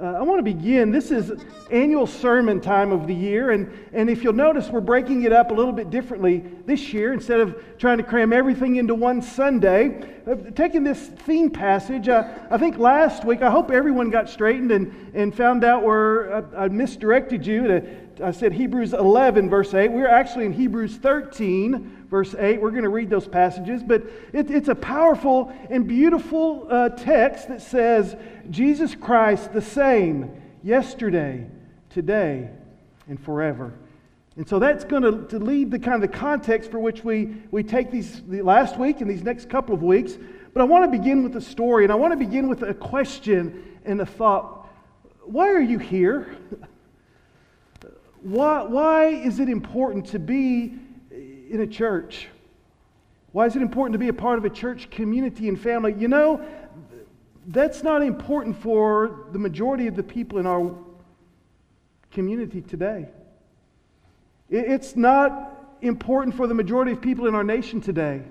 Uh, I want to begin. This is annual sermon time of the year, and, and if you'll notice, we're breaking it up a little bit differently this year. Instead of trying to cram everything into one Sunday, uh, taking this theme passage, uh, I think last week, I hope everyone got straightened and, and found out where I, I misdirected you. To, I said Hebrews 11, verse 8. We're actually in Hebrews 13, verse 8. We're going to read those passages, but it, it's a powerful and beautiful uh, text that says, Jesus Christ the same yesterday, today, and forever. And so that's going to, to lead the kind of the context for which we, we take these the last week and these next couple of weeks. But I want to begin with a story, and I want to begin with a question and a thought. Why are you here? Why, why is it important to be in a church? Why is it important to be a part of a church community and family? You know, that's not important for the majority of the people in our community today. It's not important for the majority of people in our nation today.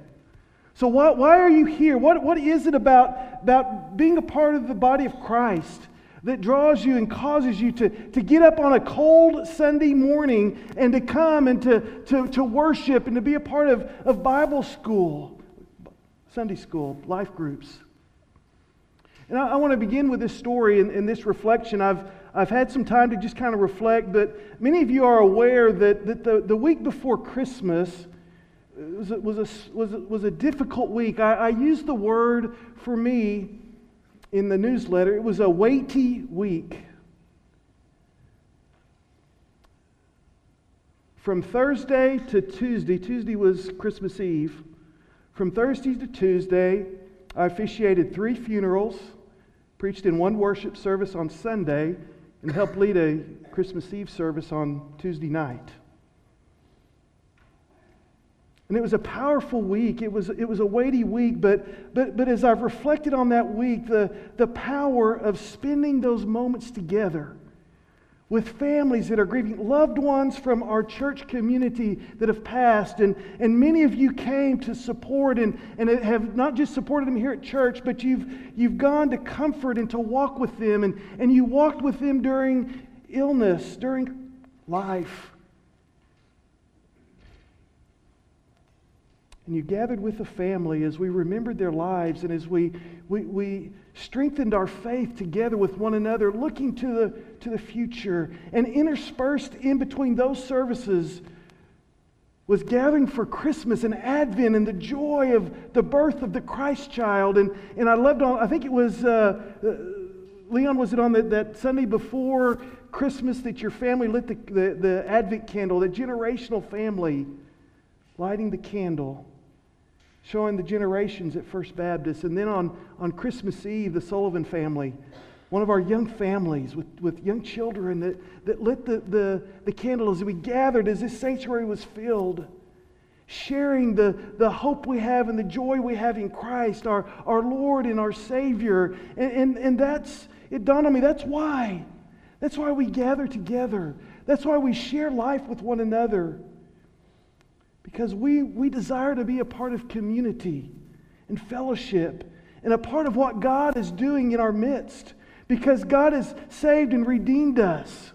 So, why, why are you here? What, what is it about, about being a part of the body of Christ that draws you and causes you to, to get up on a cold Sunday morning and to come and to, to, to worship and to be a part of, of Bible school, Sunday school, life groups? And I, I want to begin with this story and, and, this reflection. I've, I've had some time to just kind of reflect, but many of you are aware that, that the, the week before Christmas was a, was a, was a, was a difficult week. I, I used the word for me in the newsletter, it was a weighty week. From Thursday to Tuesday, Tuesday was Christmas Eve. From Thursday to Tuesday, I officiated three funerals preached in one worship service on Sunday, and helped lead a Christmas Eve service on Tuesday night. And it was a powerful week. It was, it was a weighty week, but, but, but as I've reflected on that week, the, the power of spending those moments together with families that are grieving, loved ones from our church community that have passed. And, and many of you came to support and, and have not just supported them here at church, but you've, you've gone to comfort and to walk with them. And, and you walked with them during illness, during life. And you gathered with the family as we remembered their lives and as we, we, we strengthened our faith together with one another, looking to the, to the future. And interspersed in between those services was gathering for Christmas and Advent and the joy of the birth of the Christ child. And, and I loved on, I think it was, uh, uh, Leon, was it on the, that Sunday before Christmas that your family lit the, the, the Advent candle, the generational family lighting the candle? Showing the generations at First Baptist. And then on, on Christmas Eve, the Sullivan family, one of our young families with, with young children that, that lit the, the, the candle as we gathered, as this sanctuary was filled, sharing the, the hope we have and the joy we have in Christ, our, our Lord and our Savior. And, and, and that's, it dawned on me, that's why. That's why we gather together. That's why we share life with one another because we, we desire to be a part of community and fellowship and a part of what God is doing in our midst because God has saved and redeemed us.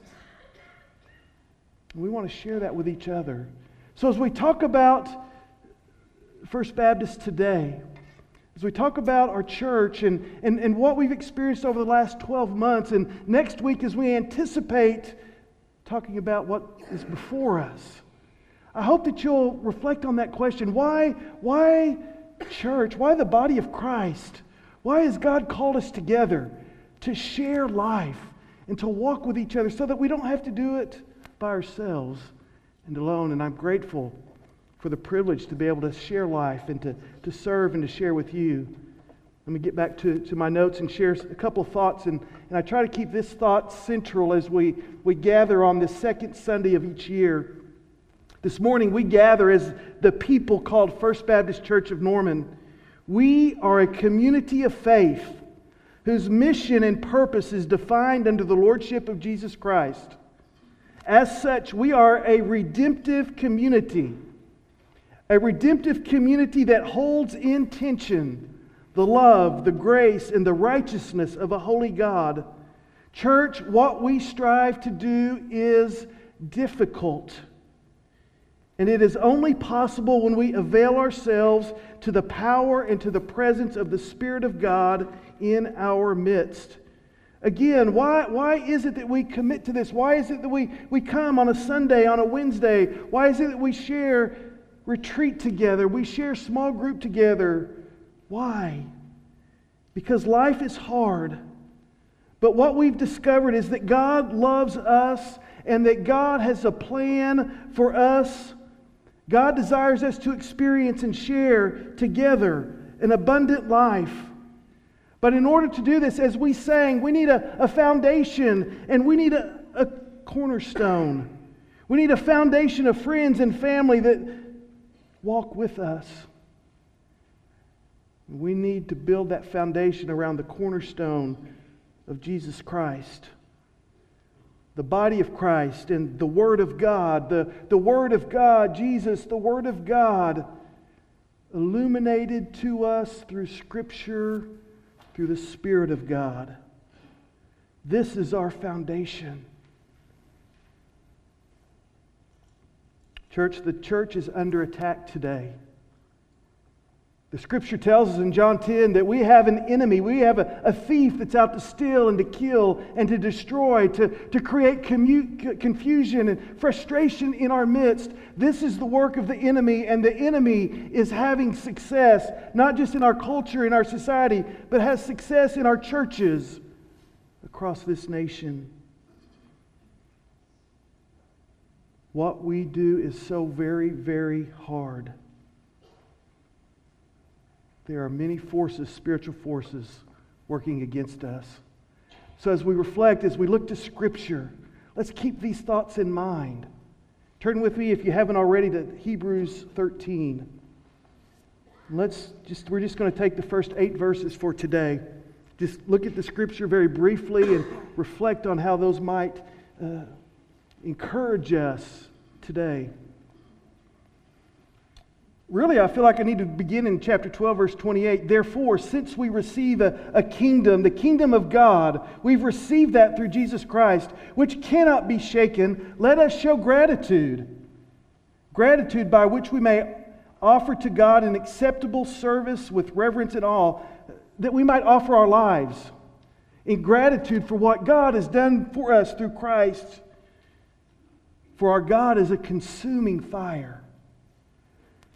We want to share that with each other. So, as we talk about First Baptist today, as we talk about our church and, and, and what we've experienced over the last 12 months, and next week as we anticipate talking about what is before us, I hope that you'll reflect on that question. Why, why church? Why the body of Christ? Why has God called us together to share life and to walk with each other so that we don't have to do it by ourselves and alone? And I'm grateful for the privilege to be able to share life and to, to serve and to share with you. Let me get back to, to my notes and share a couple of thoughts. And, and I try to keep this thought central as we, we gather on this second Sunday of each year. This morning we gather as the people called First Baptist Church of Norman. We are a community of faith whose mission and purpose is defined under the Lordship of Jesus Christ. As such, we are a redemptive community, a redemptive community that holds in tension the love, the grace, and the righteousness of a holy God Church, what we strive to do is difficult. And it is only possible when we avail ourselves to the power and to the presence of the Spirit of God in our midst. Again, why, why is it that we commit to this? Why is it that we, we come on a Sunday, on a Wednesday? Why is it that we share retreat together? We share small group together. Why? Because life is hard. But what we've discovered is that God loves us and that God has a plan for us. God desires us to experience and share together an abundant life. But in order to do this, as we sang, we need a, a foundation and we need a, a cornerstone. We need a foundation of friends and family that walk with us. We need to build that foundation around the cornerstone of Jesus Christ. The body of Christ and the Word of God, the, the Word of God, Jesus, the Word of God, illuminated to us through Scripture through the Spirit of God. This is our foundation. Church, the church is under attack today. The scripture tells us in John 10 that we have an enemy. We have a, a thief that's out to steal and to kill and to destroy, to, to create commu- confusion and frustration in our midst. This is the work of the enemy, and the enemy is having success, not just in our culture, in our society, but has success in our churches across this nation. What we do is so very, very hard. There are many forces, spiritual forces, working against us. So, as we reflect, as we look to Scripture, let's keep these thoughts in mind. Turn with me, if you haven't already, to Hebrews 13. Let's just, we're just going to take the first eight verses for today. Just look at the Scripture very briefly and reflect on how those might uh, encourage us today really, I feel like I need to begin in chapter 12, verse 28. Therefore, since we receive a, a kingdom, the kingdom of God, we've received that through Jesus Christ, which cannot be shaken, let us show gratitude. Gratitude by which we may offer to God an acceptable service with reverence and awe, that we might offer our lives in gratitude for what God has done for us through Christ. For our God is a consuming fire.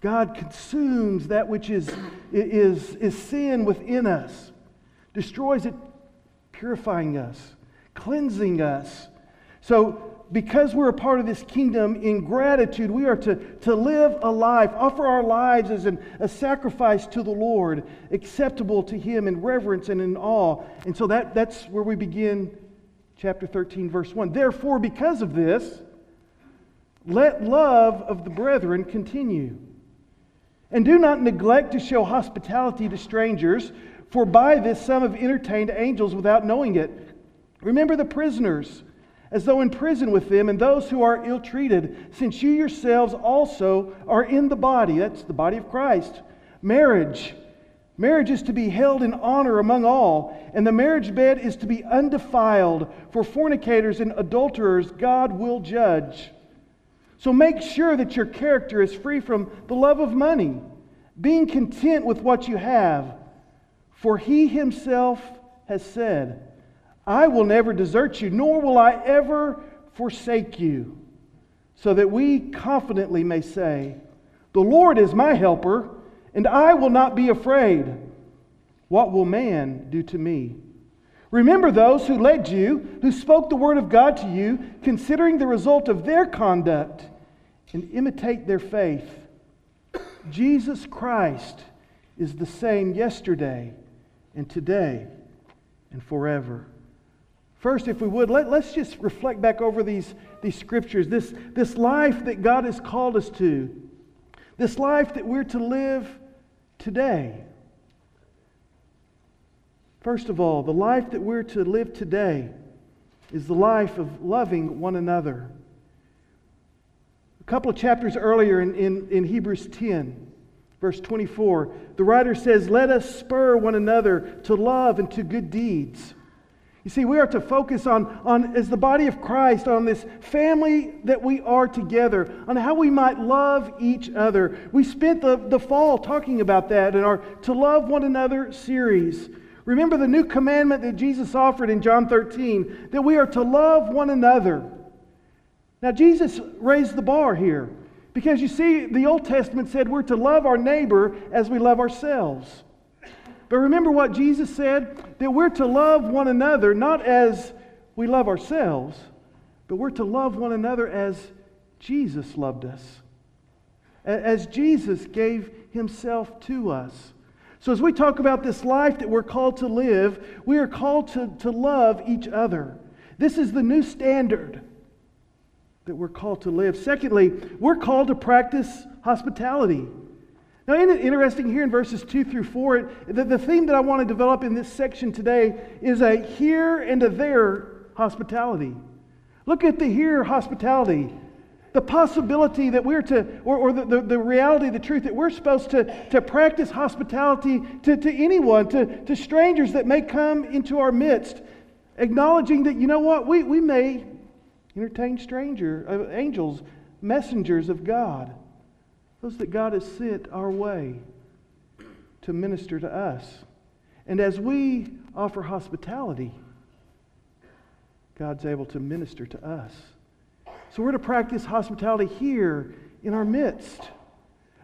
God consumes that which is, is, is sin within us, destroys it, purifying us, cleansing us. So, because we're a part of this kingdom, in gratitude, we are to, to live a life, offer our lives as an, a sacrifice to the Lord, acceptable to Him in reverence and in awe. And so that, that's where we begin chapter 13, verse 1. Therefore, because of this, let love of the brethren continue. And do not neglect to show hospitality to strangers, for by this some have entertained angels without knowing it. Remember the prisoners, as though in prison with them, and those who are ill treated, since you yourselves also are in the body. That's the body of Christ. Marriage. Marriage is to be held in honor among all, and the marriage bed is to be undefiled. For fornicators and adulterers, God will judge. So make sure that your character is free from the love of money, being content with what you have. For he himself has said, I will never desert you, nor will I ever forsake you. So that we confidently may say, The Lord is my helper, and I will not be afraid. What will man do to me? Remember those who led you, who spoke the word of God to you, considering the result of their conduct, and imitate their faith. Jesus Christ is the same yesterday and today and forever. First, if we would, let, us just reflect back over these, these scriptures, this, this life that God has called us to, this life that we're to live today. First of all, the life that we're to live today is the life of loving one another. A couple of chapters earlier in, in, in Hebrews 10, verse 24, the writer says, Let us spur one another to love and to good deeds. You see, we are to focus on, on, as the body of Christ, on this family that we are together, on how we might love each other. We spent the, the fall talking about that in our To Love One Another series. Remember the new commandment that Jesus offered in John 13 that we are to love one another. Now, Jesus raised the bar here because you see, the Old Testament said we're to love our neighbor as we love ourselves. But remember what Jesus said? That we're to love one another not as we love ourselves, but we're to love one another as Jesus loved us, as Jesus gave himself to us. So, as we talk about this life that we're called to live, we are called to, to love each other. This is the new standard that we're called to live. Secondly, we're called to practice hospitality. Now, isn't it interesting here in verses 2 through 4? It, the, the theme that I want to develop in this section today is a here and a there hospitality. Look at the here hospitality. The possibility that we're to, or, or the, the, the, reality, the truth that we're supposed to, to practice hospitality to, to anyone, to, to strangers that may come into our midst, acknowledging that, you know what, we, we may entertain stranger, uh, angels, messengers of God those that God has sent our way to minister to us. And as we offer hospitality, God's able to minister to us. So we're to practice hospitality here in our midst.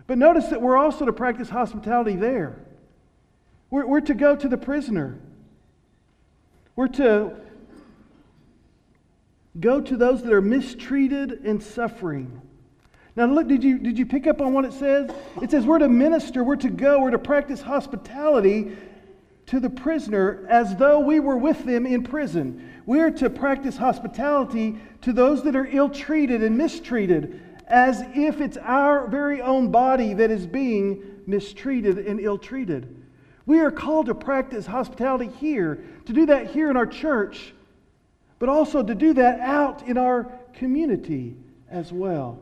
But notice that we're also to practice hospitality there. We're, we're to go to the prisoner. We're to go to those that are mistreated and suffering. Now, look, did you, did you pick up on what it says? It says we're to minister, we're to go, we're to practice hospitality to the prisoner as though we were with them in prison. We're to practice hospitality to those that are ill treated and mistreated as if it's our very own body that is being mistreated and ill treated. We are called to practice hospitality here, to do that here in our church, but also to do that out in our community as well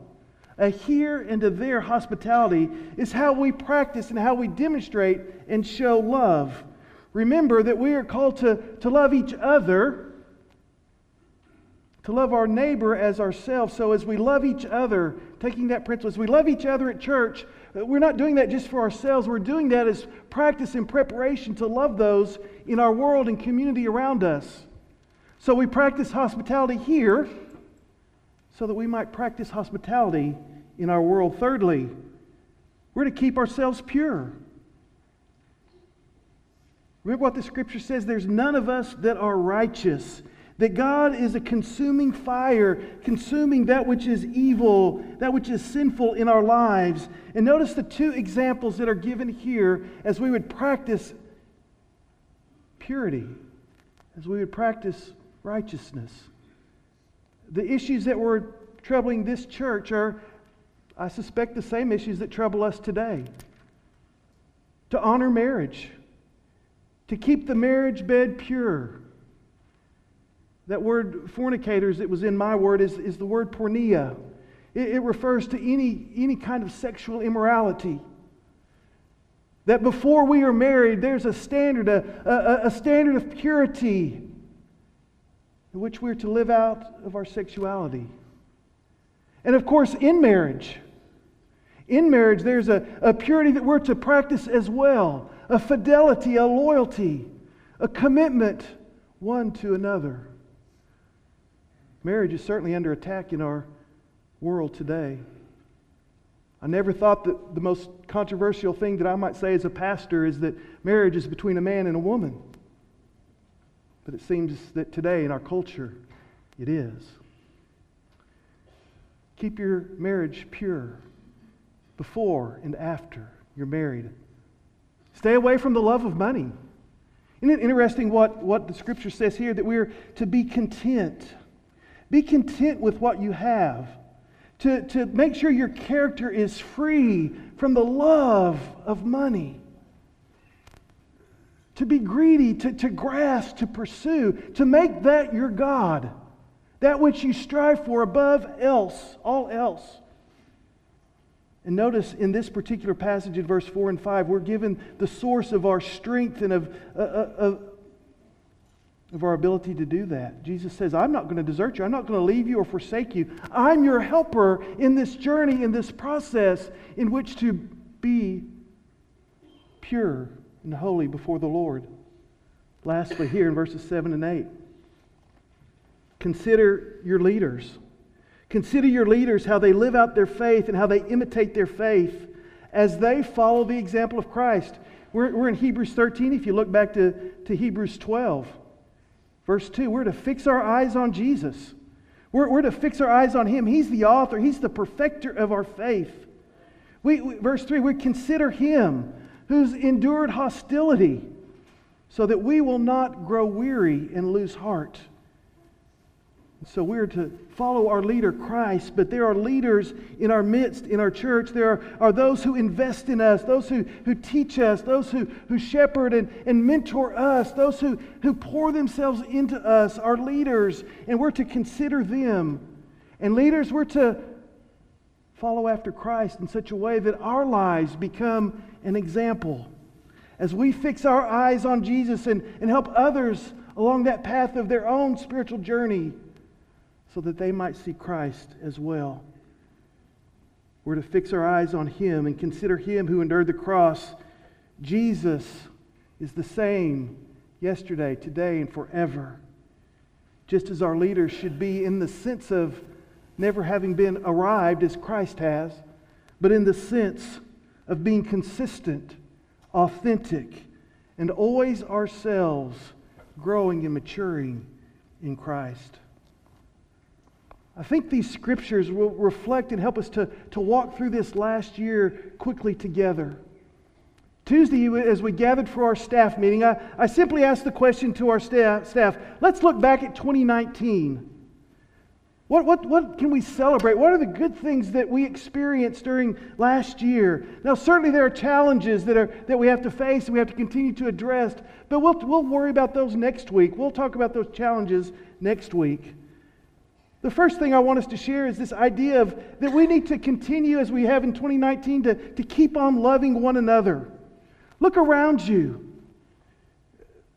a here and a there hospitality is how we practice and how we demonstrate and show love. Remember that we are called to, to love each other, to love our neighbor as ourselves. So, as we love each other, taking that principle, as we love each other at church, uh, we're not doing that just for ourselves. We're doing that as practice and preparation to love those in our world and community around us. So, we practice hospitality here so that we might practice hospitality in our world. Thirdly, we're to keep ourselves pure. Remember what the scripture says there's none of us that are righteous. That God is a consuming fire, consuming that which is evil, that which is sinful in our lives. And notice the two examples that are given here as we would practice purity, as we would practice righteousness. The issues that were troubling this church are I suspect the same issues that trouble us today. To honor marriage, to keep the marriage bed pure. That word fornicators that was in my word is, is the word porneia. It, it refers to any, any kind of sexual immorality. That before we are married, there's a standard, a, a, a standard of purity in which we're to live out of our sexuality. And of course, in marriage, in marriage, there's a, a purity that we're to practice as well a fidelity, a loyalty, a commitment one to another. Marriage is certainly under attack in our world today. I never thought that the most controversial thing that I might say as a pastor is that marriage is between a man and a woman. But it seems that today in our culture, it is. Keep your marriage pure before and after you're married. Stay away from the love of money. Isn't it interesting what, what the scripture says here that we're to be content? Be content with what you have. To, to make sure your character is free from the love of money. To be greedy, to, to grasp, to pursue, to make that your God. That which you strive for above else, all else. And notice in this particular passage in verse 4 and 5, we're given the source of our strength and of, uh, uh, of our ability to do that. Jesus says, I'm not going to desert you. I'm not going to leave you or forsake you. I'm your helper in this journey, in this process in which to be pure and holy before the Lord. Lastly, here in verses 7 and 8, consider your leaders. Consider your leaders, how they live out their faith and how they imitate their faith as they follow the example of Christ. We're, we're in Hebrews 13. If you look back to, to Hebrews 12, verse 2, we're to fix our eyes on Jesus. We're, we're to fix our eyes on Him. He's the author, He's the perfecter of our faith. We, we, verse 3, we consider Him who's endured hostility so that we will not grow weary and lose heart. So we're to follow our leader, Christ, but there are leaders in our midst, in our church. There are, are those who invest in us, those who, who teach us, those who, who shepherd and, and mentor us, those who, who pour themselves into us, our leaders, and we're to consider them. And leaders, we're to follow after Christ in such a way that our lives become an example. As we fix our eyes on Jesus and, and help others along that path of their own spiritual journey so that they might see Christ as well. We're to fix our eyes on Him and consider Him who endured the cross. Jesus is the same yesterday, today, and forever. Just as our leaders should be in the sense of never having been arrived as Christ has, but in the sense of being consistent, authentic, and always ourselves growing and maturing in Christ. I think these scriptures will reflect and help us to, to walk through this last year quickly together. Tuesday, as we gathered for our staff meeting, I, I simply asked the question to our staff, staff let's look back at 2019. What, what, what can we celebrate? What are the good things that we experienced during last year? Now, certainly there are challenges that, are, that we have to face and we have to continue to address, but we'll, we'll worry about those next week. We'll talk about those challenges next week. The first thing I want us to share is this idea of that we need to continue as we have in 2019 to, to keep on loving one another. Look around you.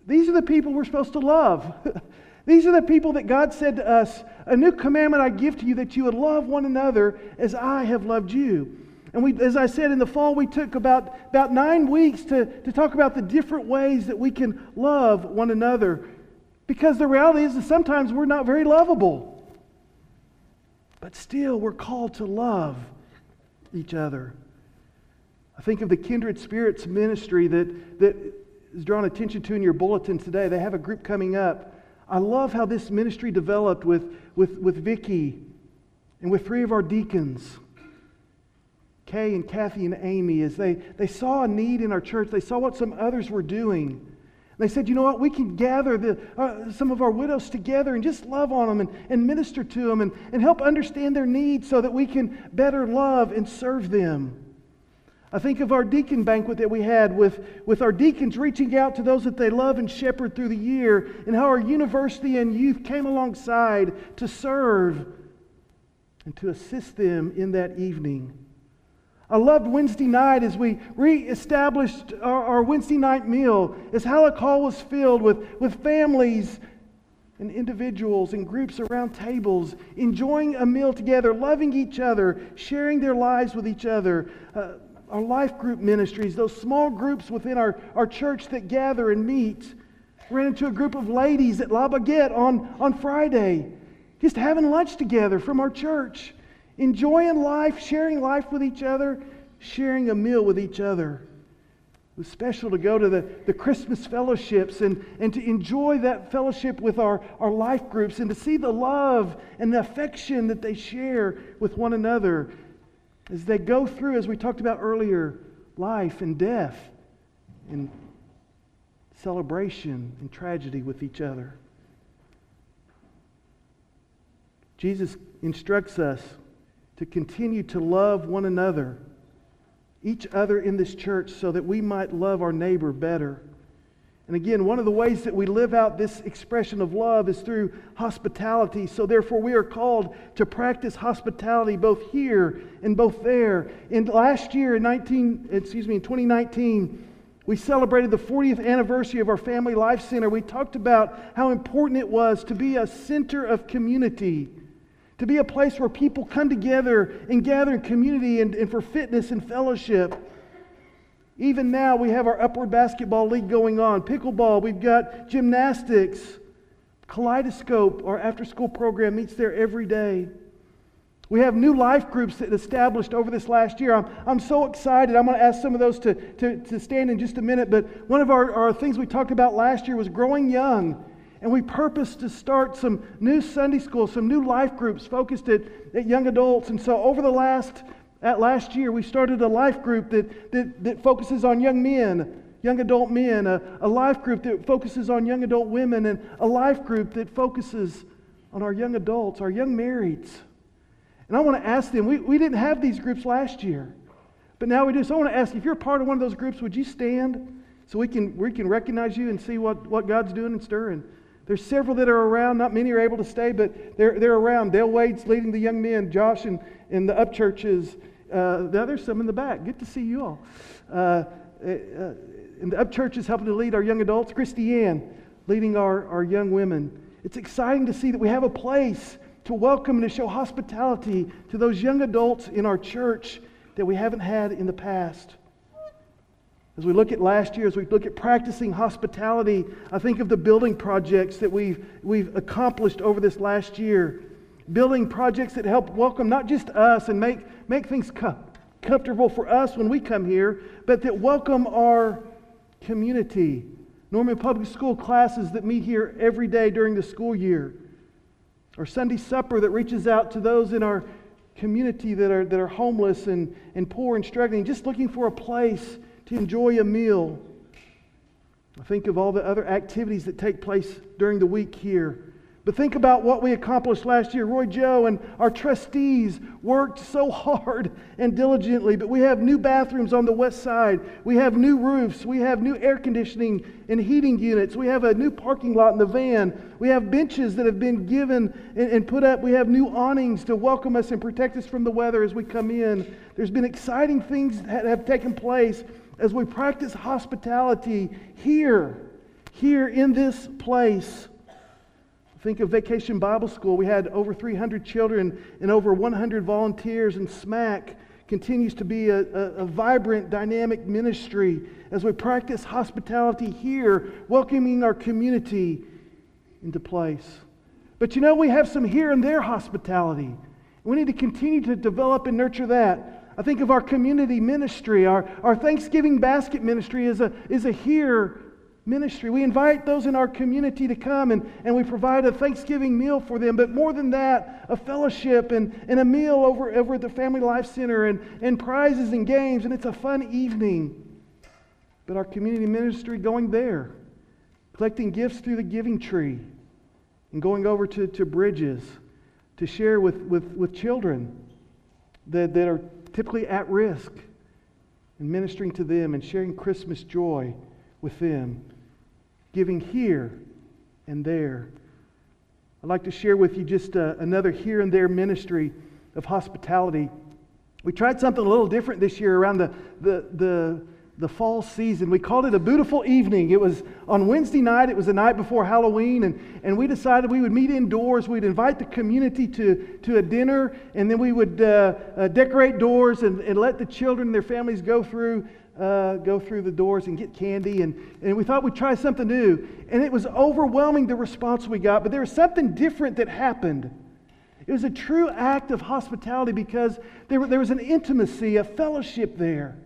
These are the people we're supposed to love. These are the people that God said to us, A new commandment I give to you that you would love one another as I have loved you. And we, as I said in the fall, we took about, about nine weeks to, to talk about the different ways that we can love one another. Because the reality is that sometimes we're not very lovable. But still, we're called to love each other. I think of the Kindred Spirits ministry that, that is drawn attention to in your bulletin today. They have a group coming up I love how this ministry developed with, with, with Vicki and with three of our deacons, Kay and Kathy and Amy, as they, they saw a need in our church. They saw what some others were doing. They said, you know what, we can gather the, uh, some of our widows together and just love on them and, and minister to them and, and help understand their needs so that we can better love and serve them. I think of our deacon banquet that we had with, with our deacons reaching out to those that they love and shepherd through the year, and how our university and youth came alongside to serve and to assist them in that evening. I loved Wednesday night as we reestablished our, our Wednesday night meal, as Halleck Hall was filled with, with families and individuals and groups around tables, enjoying a meal together, loving each other, sharing their lives with each other. Uh, our life group ministries, those small groups within our, our church that gather and meet. Ran into a group of ladies at La Baguette on, on Friday, just having lunch together from our church, enjoying life, sharing life with each other, sharing a meal with each other. It was special to go to the, the Christmas fellowships and, and to enjoy that fellowship with our, our life groups and to see the love and the affection that they share with one another as they go through, as we talked about earlier, life and death and celebration and tragedy with each other. Jesus instructs us to continue to love one another, each other in this church, so that we might love our neighbor better. And again, one of the ways that we live out this expression of love is through hospitality. So therefore, we are called to practice hospitality both here and both there. In last year, in 19, excuse me, in 2019, We celebrated the 40th anniversary of our Family Life Center. We talked about how important it was to be a center of community, to be a place where people come together and gather in community and, and for fitness and fellowship. Even now, we have our Upward Basketball League going on, pickleball, we've got gymnastics, Kaleidoscope, our after school program meets there every day. We have new life groups that established over this last year. I'm, I'm so excited. I'm going to ask some of those to, to, to stand in just a minute. But one of our, our things we talked about last year was growing young. And we purposed to start some new Sunday school, some new life groups focused at, at young adults. And so over the last, at last year, we started a life group that, that, that focuses on young men, young adult men, a, a life group that focuses on young adult women, and a life group that focuses on our young adults, our young marrieds. And I want to ask them, we, we didn't have these groups last year, but now we do. So I want to ask, if you're part of one of those groups, would you stand so we can, we can recognize you and see what, what God's doing and stirring? There's several that are around. Not many are able to stay, but they're, they're around. Dale Wade's leading the young men. Josh and, and the Upchurches. Uh, there's some in the back. Good to see you all. Uh, uh, and the up church is helping to lead our young adults. Christy Ann leading our, our young women. It's exciting to see that we have a place to welcome and to show hospitality to those young adults in our church that we haven't had in the past. As we look at last year, as we look at practicing hospitality, I think of the building projects that we've, we've accomplished over this last year. Building projects that help welcome not just us and make, make things com- comfortable for us when we come here, but that welcome our community. Norman Public School classes that meet here every day during the school year or Sunday supper that reaches out to those in our community that are, that are homeless and, and poor and struggling, just looking for a place to enjoy a meal. I think of all the other activities that take place during the week here but think about what we accomplished last year. Roy Joe and our trustees worked so hard and diligently, but we have new bathrooms on the west side. We have new roofs. We have new air conditioning and heating units. We have a new parking lot in the van. We have benches that have been given and, and put up. We have new awnings to welcome us and protect us from the weather as we come in. There's been exciting things that have taken place as we practice hospitality here, here in this place. Think of Vacation Bible School. We had over 300 children and over 100 volunteers, and SMAC continues to be a, a, a, vibrant, dynamic ministry as we practice hospitality here, welcoming our community into place. But you know, we have some here and there hospitality. We need to continue to develop and nurture that. I think of our community ministry, our, our Thanksgiving basket ministry is a, is a here ministry. We invite those in our community to come and, and we provide a Thanksgiving meal for them. But more than that, a fellowship and, and a meal over, over at the Family Life Center and, and prizes and games. And it's a fun evening. But our community ministry going there, collecting gifts through the giving tree, and going over to, to bridges to share with, with, with children that, that are typically at risk and ministering to them and sharing Christmas joy with them giving here and there. I'd like to share with you just uh, another here and there ministry of hospitality. We tried something a little different this year around the, the, the, the fall season. We called it a beautiful evening. It was on Wednesday night, it was the night before Halloween, and, and we decided we would meet indoors. We'd invite the community to, to a dinner, and then we would uh, uh, decorate doors and, and let the children and their families go through uh, go through the doors and get candy. And, and we thought we'd try something new. And it was overwhelming the response we got, but there was something different that happened. It was a true act of hospitality because there, there was an intimacy, a fellowship there.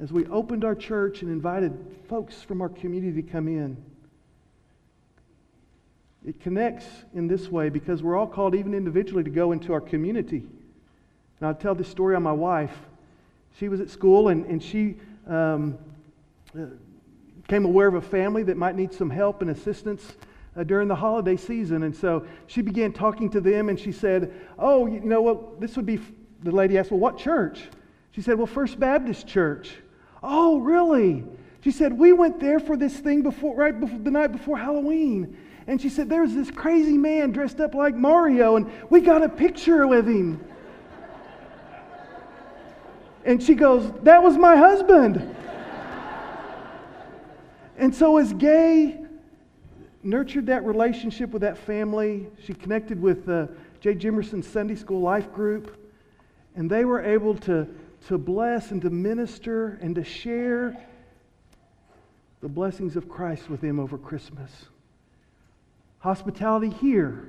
As we opened our church and invited folks from our community to come in, it connects in this way because we're all called, even individually, to go into our community. And I'll tell this story on my wife she was at school and, and she um, uh, became aware of a family that might need some help and assistance uh, during the holiday season. And so she began talking to them and she said, Oh, you know what? This would be, the lady asked, Well, what church? She said, Well, First Baptist Church. Oh, really? She said, We went there for this thing before, right before the night before Halloween. And she said, There's this crazy man dressed up like Mario, and we got a picture with him. And she goes, That was my husband. and so, as Gay nurtured that relationship with that family, she connected with uh, Jay Jimerson's Sunday School Life Group, and they were able to, to bless and to minister and to share the blessings of Christ with them over Christmas. Hospitality here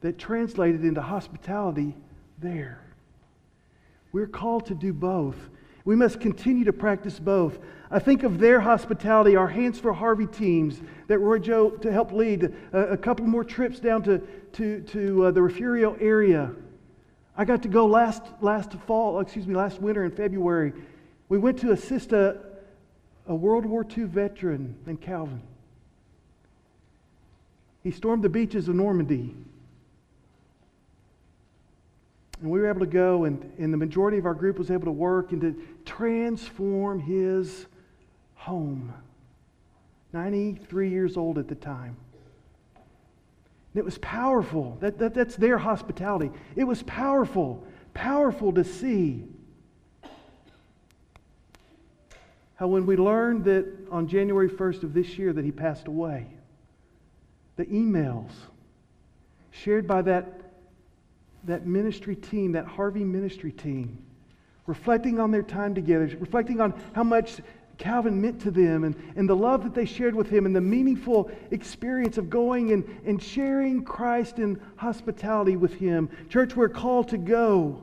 that translated into hospitality there. We're called to do both. We must continue to practice both. I think of their hospitality, our Hands for Harvey teams that Roy Joe to help lead, a, a couple more trips down to, to, to uh, the Refugio area. I got to go last, last fall, excuse me, last winter in February. We went to assist a, a World War II veteran named Calvin. He stormed the beaches of Normandy. And we were able to go, and, and the majority of our group was able to work and to transform his home. 93 years old at the time. And it was powerful. That, that, that's their hospitality. It was powerful, powerful to see how when we learned that on January 1st of this year that he passed away, the emails shared by that that ministry team, that Harvey ministry team, reflecting on their time together, reflecting on how much Calvin meant to them and, and the love that they shared with him and the meaningful experience of going and, and sharing Christ in hospitality with him. Church, we're called to go.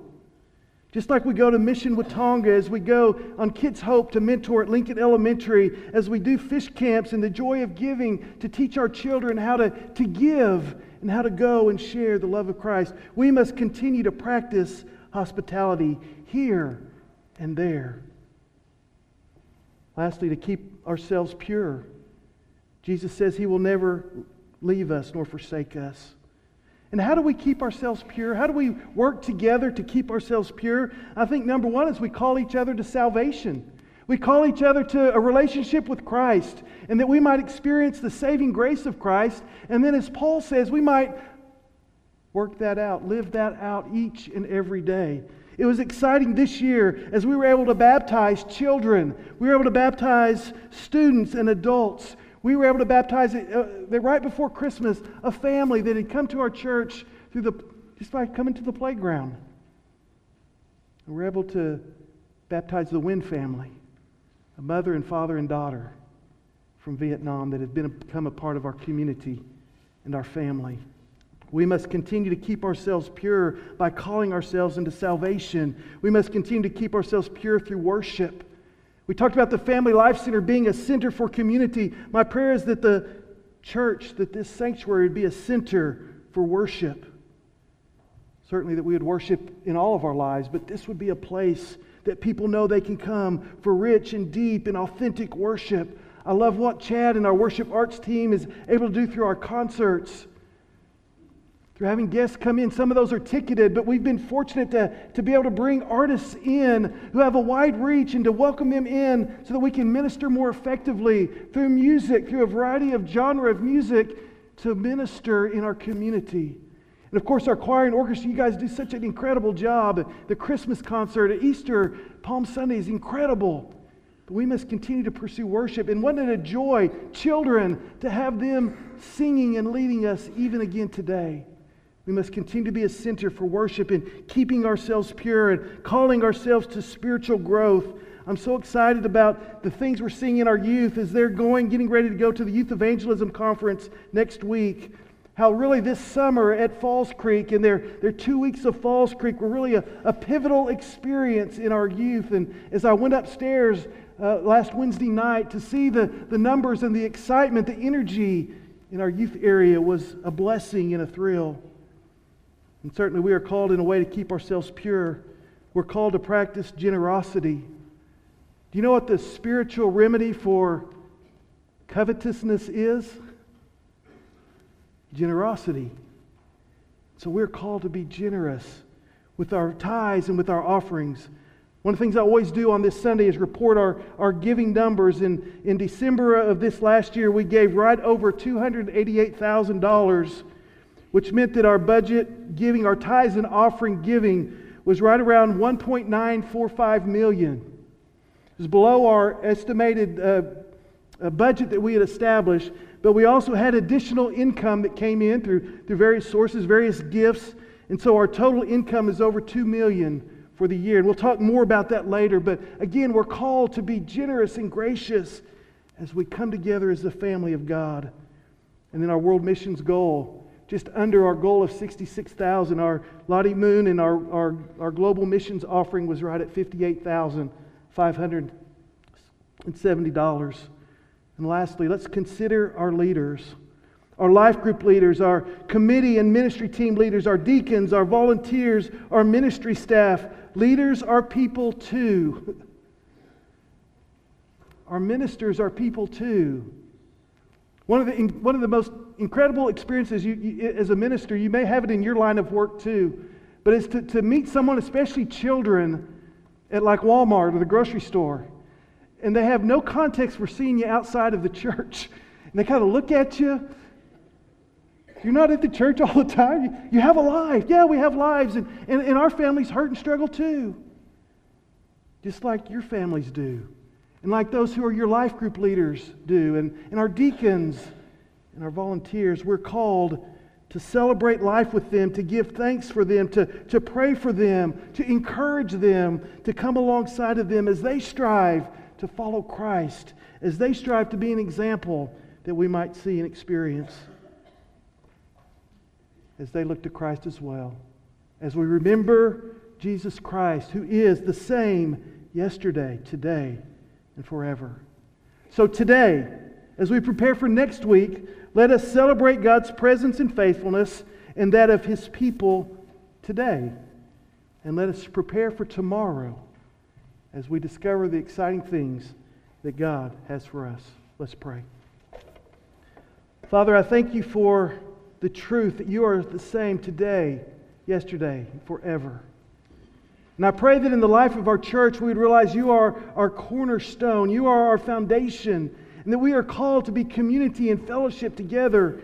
Just like we go to Mission Watonga, as we go on Kids Hope to mentor at Lincoln Elementary, as we do fish camps and the joy of giving to teach our children how to, to give and how to go and share the love of Christ. We must continue to practice hospitality here and there. Lastly, to keep ourselves pure. Jesus says he will never leave us nor forsake us. And how do we keep ourselves pure? How do we work together to keep ourselves pure? I think number one is we call each other to salvation. We call each other to a relationship with Christ and that we might experience the saving grace of Christ. And then, as Paul says, we might work that out, live that out each and every day. It was exciting this year as we were able to baptize children, we were able to baptize students and adults. We were able to baptize uh, right before Christmas a family that had come to our church through the just by coming to the playground. And we were able to baptize the Wynn family a mother and father and daughter from Vietnam that have been, become a part of our community and our family. We must continue to keep ourselves pure by calling ourselves into salvation. We must continue to keep ourselves pure through worship. We talked about the Family Life Center being a center for community. My prayer is that the church, that this sanctuary would be a center for worship. Certainly, that we would worship in all of our lives, but this would be a place that people know they can come for rich and deep and authentic worship. I love what Chad and our worship arts team is able to do through our concerts. Through having guests come in, some of those are ticketed, but we've been fortunate to, to be able to bring artists in who have a wide reach and to welcome them in so that we can minister more effectively through music, through a variety of genre of music to minister in our community. And of course, our choir and orchestra, you guys do such an incredible job. The Christmas concert, at Easter, Palm Sunday is incredible. But we must continue to pursue worship. And wasn't it a joy, children, to have them singing and leading us even again today? We must continue to be a center for worship and keeping ourselves pure and calling ourselves to spiritual growth. I'm so excited about the things we're seeing in our youth as they're going, getting ready to go to the Youth Evangelism Conference next week how really this summer at Falls Creek and their, their two weeks of Falls Creek were really a, a pivotal experience in our youth. And as I went upstairs uh, last Wednesday night to see the, the numbers and the excitement, the energy in our youth area was a blessing and a thrill. And certainly we are called in a way to keep ourselves pure. We're called to practice generosity. Do you know what the spiritual remedy for covetousness is? generosity. So we're called to be generous with our tithes and with our offerings. One of the things I always do on this Sunday is report our, our giving numbers. In, in December of this last year, we gave right over $288,000, which meant that our budget giving, our tithes and offering giving, was right around 1.945 million. It was below our estimated uh, uh, budget that we had established, but we also had additional income that came in through, through various sources, various gifts, and so our total income is over 2 million for the year. And we'll talk more about that later, but again, we're called to be generous and gracious as we come together as the family of God. And then our world missions goal, just under our goal of 66,000. Our Lottie Moon and our, our, our global missions offering was right at $58,570. And lastly, let's consider our leaders, our life group leaders, our committee and ministry team leaders, our deacons, our volunteers, our ministry staff. Leaders are people too. Our ministers are people too. One of the, one of the most incredible experiences you, you, as a minister, you may have it in your line of work too, but it's to, to meet someone, especially children, at like Walmart or the grocery store, and they have no context for seeing you outside of the church. And they kind of look at you. You're not at the church all the time. You, you have a life. Yeah, we have lives, and, and, and our families hurt and struggle too, just like your families do and like those who are your life group leaders do, and, and our deacons and our volunteers, we're called to celebrate life with them, to give thanks for them, to, to pray for them, to encourage them, to come alongside of them as they strive to follow Christ, as they strive to be an example that we might see and experience as they look to Christ as well. As we remember Jesus Christ, who is the same yesterday, today, and forever. So today, as we prepare for next week, let us celebrate God's presence and faithfulness and that of His people today. And let us prepare for tomorrow as we discover the exciting things that God has for us. Let's pray. Father, I thank you for the truth that you are the same today, yesterday, forever. And I pray that in the life of our church, we would realize you are our cornerstone, you are our foundation, and that we are called to be community and fellowship together,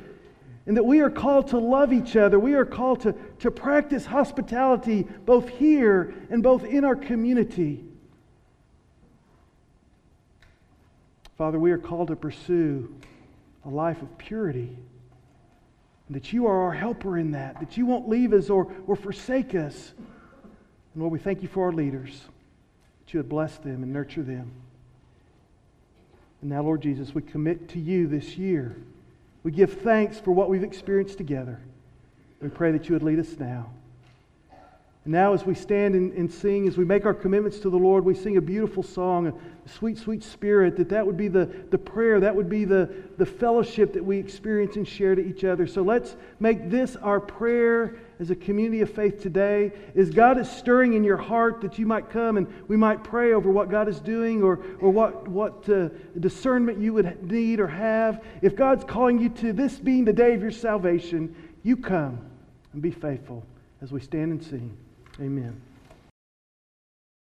and that we are called to love each other. We are called to, to practice hospitality both here and both in our community. Father, we are called to pursue a life of purity. And that you are our helper in that, that you won't leave us or, or forsake us. And Lord, we thank you for our leaders, that you would bless them and nurture them. And now, Lord Jesus, we commit to you this year. We give thanks for what we've experienced together. We pray that you would lead us now. And now, as we stand and, and, sing, as we make our commitments to the Lord, we sing a beautiful song, a sweet, sweet spirit, that that would be the, the prayer, that would be the, the fellowship that we experience and share to each other. So let's make this our prayer as a community of faith today. Is God is stirring in your heart that you might come and we might pray over what God is doing or, or what, what uh, discernment you would need or have. If God's calling you to this being the day of your salvation, you come and be faithful as we stand and sing. Amen.